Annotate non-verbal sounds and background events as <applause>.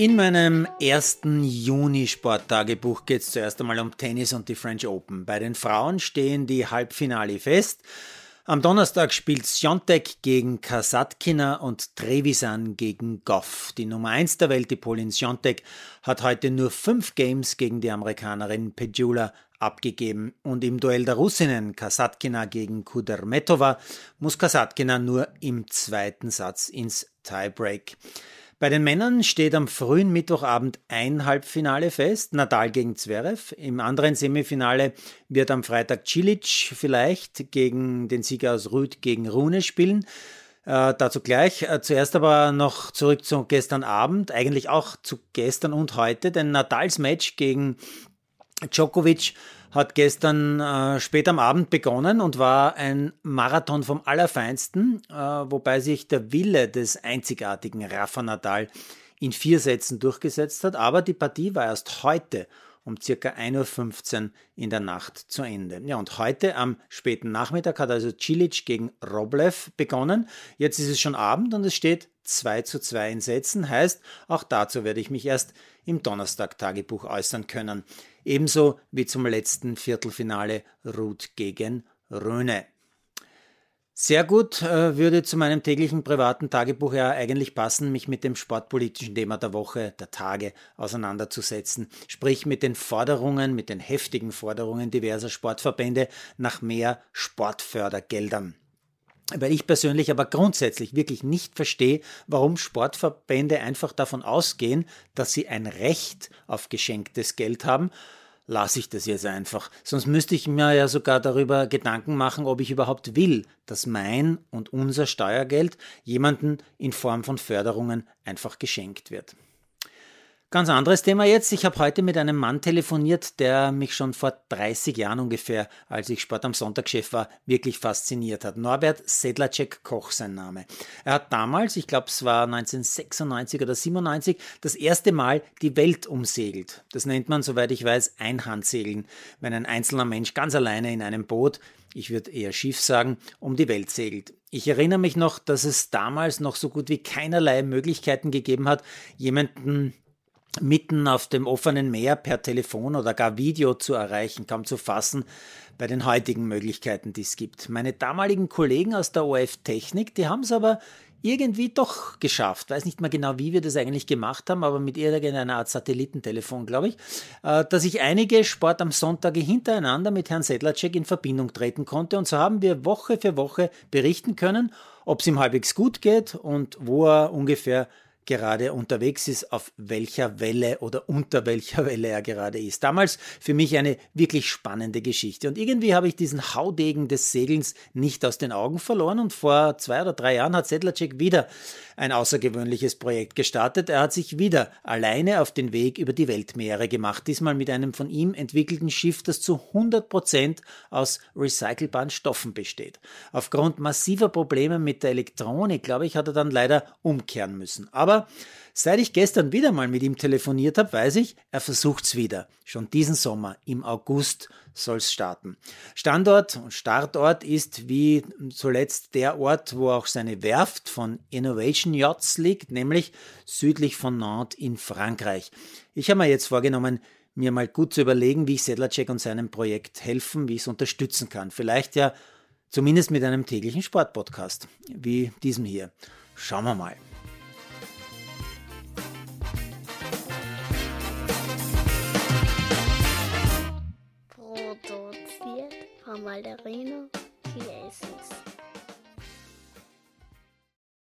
In meinem ersten Juni-Sporttagebuch geht es zuerst einmal um Tennis und die French Open. Bei den Frauen stehen die Halbfinale fest. Am Donnerstag spielt Sjontek gegen Kasatkina und Trevisan gegen Goff. Die Nummer 1 der Welt, die Polin Sjontek, hat heute nur fünf Games gegen die Amerikanerin Pejula abgegeben. Und im Duell der Russinnen Kasatkina gegen Kudermetova muss Kasatkina nur im zweiten Satz ins Tiebreak. Bei den Männern steht am frühen Mittwochabend ein Halbfinale fest, Nadal gegen Zverev. Im anderen Semifinale wird am Freitag Cilic vielleicht gegen den Sieger aus Rüd gegen Rune spielen. Äh, dazu gleich. Äh, zuerst aber noch zurück zu gestern Abend, eigentlich auch zu gestern und heute, denn Nadals Match gegen Djokovic hat gestern äh, spät am Abend begonnen und war ein Marathon vom Allerfeinsten, äh, wobei sich der Wille des einzigartigen Rafa Nadal in vier Sätzen durchgesetzt hat. Aber die Partie war erst heute um circa 1.15 Uhr in der Nacht zu Ende. Ja, und heute am späten Nachmittag hat also Cilic gegen Roblev begonnen. Jetzt ist es schon Abend und es steht 2 zu 2 in Sätzen. Heißt, auch dazu werde ich mich erst im Donnerstag-Tagebuch äußern können ebenso wie zum letzten Viertelfinale Ruth gegen Röhne. Sehr gut äh, würde zu meinem täglichen privaten Tagebuch ja eigentlich passen, mich mit dem sportpolitischen Thema der Woche, der Tage auseinanderzusetzen, sprich mit den Forderungen, mit den heftigen Forderungen diverser Sportverbände nach mehr Sportfördergeldern weil ich persönlich aber grundsätzlich wirklich nicht verstehe, warum Sportverbände einfach davon ausgehen, dass sie ein Recht auf geschenktes Geld haben, lasse ich das jetzt einfach. Sonst müsste ich mir ja sogar darüber Gedanken machen, ob ich überhaupt will, dass mein und unser Steuergeld jemanden in Form von Förderungen einfach geschenkt wird. Ganz anderes Thema jetzt. Ich habe heute mit einem Mann telefoniert, der mich schon vor 30 Jahren ungefähr, als ich Sport am Sonntagchef war, wirklich fasziniert hat. Norbert Sedlacek Koch sein Name. Er hat damals, ich glaube es war 1996 oder 97, das erste Mal die Welt umsegelt. Das nennt man, soweit ich weiß, Einhandsegeln, wenn ein einzelner Mensch ganz alleine in einem Boot ich würde eher Schiff sagen, um die Welt segelt. Ich erinnere mich noch, dass es damals noch so gut wie keinerlei Möglichkeiten gegeben hat, jemanden mitten auf dem offenen Meer per Telefon oder gar Video zu erreichen, kaum zu fassen bei den heutigen Möglichkeiten, die es gibt. Meine damaligen Kollegen aus der OF Technik, die haben es aber irgendwie doch geschafft. Weiß nicht mehr genau, wie wir das eigentlich gemacht haben, aber mit irgendeiner Art Satellitentelefon, glaube ich, äh, dass ich einige Sport am Sonntage hintereinander mit Herrn Sedlacek in Verbindung treten konnte. Und so haben wir Woche für Woche berichten können, ob es ihm halbwegs gut geht und wo er ungefähr gerade unterwegs ist, auf welcher Welle oder unter welcher <laughs> Welle er gerade ist. Damals für mich eine wirklich spannende Geschichte. Und irgendwie habe ich diesen Haudegen des Segelns nicht aus den Augen verloren. Und vor zwei oder drei Jahren hat Sedlacek wieder ein außergewöhnliches Projekt gestartet. Er hat sich wieder alleine auf den Weg über die Weltmeere gemacht. Diesmal mit einem von ihm entwickelten Schiff, das zu 100 Prozent aus recycelbaren Stoffen besteht. Aufgrund massiver Probleme mit der Elektronik, glaube ich, hat er dann leider umkehren müssen. Aber seit ich gestern wieder mal mit ihm telefoniert habe, weiß ich, er versucht's wieder. Schon diesen Sommer, im August, soll's starten. Standort und Startort ist wie zuletzt der Ort, wo auch seine Werft von Innovation Yachts liegt, nämlich südlich von Nantes in Frankreich. Ich habe mir jetzt vorgenommen, mir mal gut zu überlegen, wie ich Sedlacek und seinem Projekt helfen, wie ich es unterstützen kann. Vielleicht ja zumindest mit einem täglichen Sportpodcast, wie diesem hier. Schauen wir mal. Malderino Chiesens.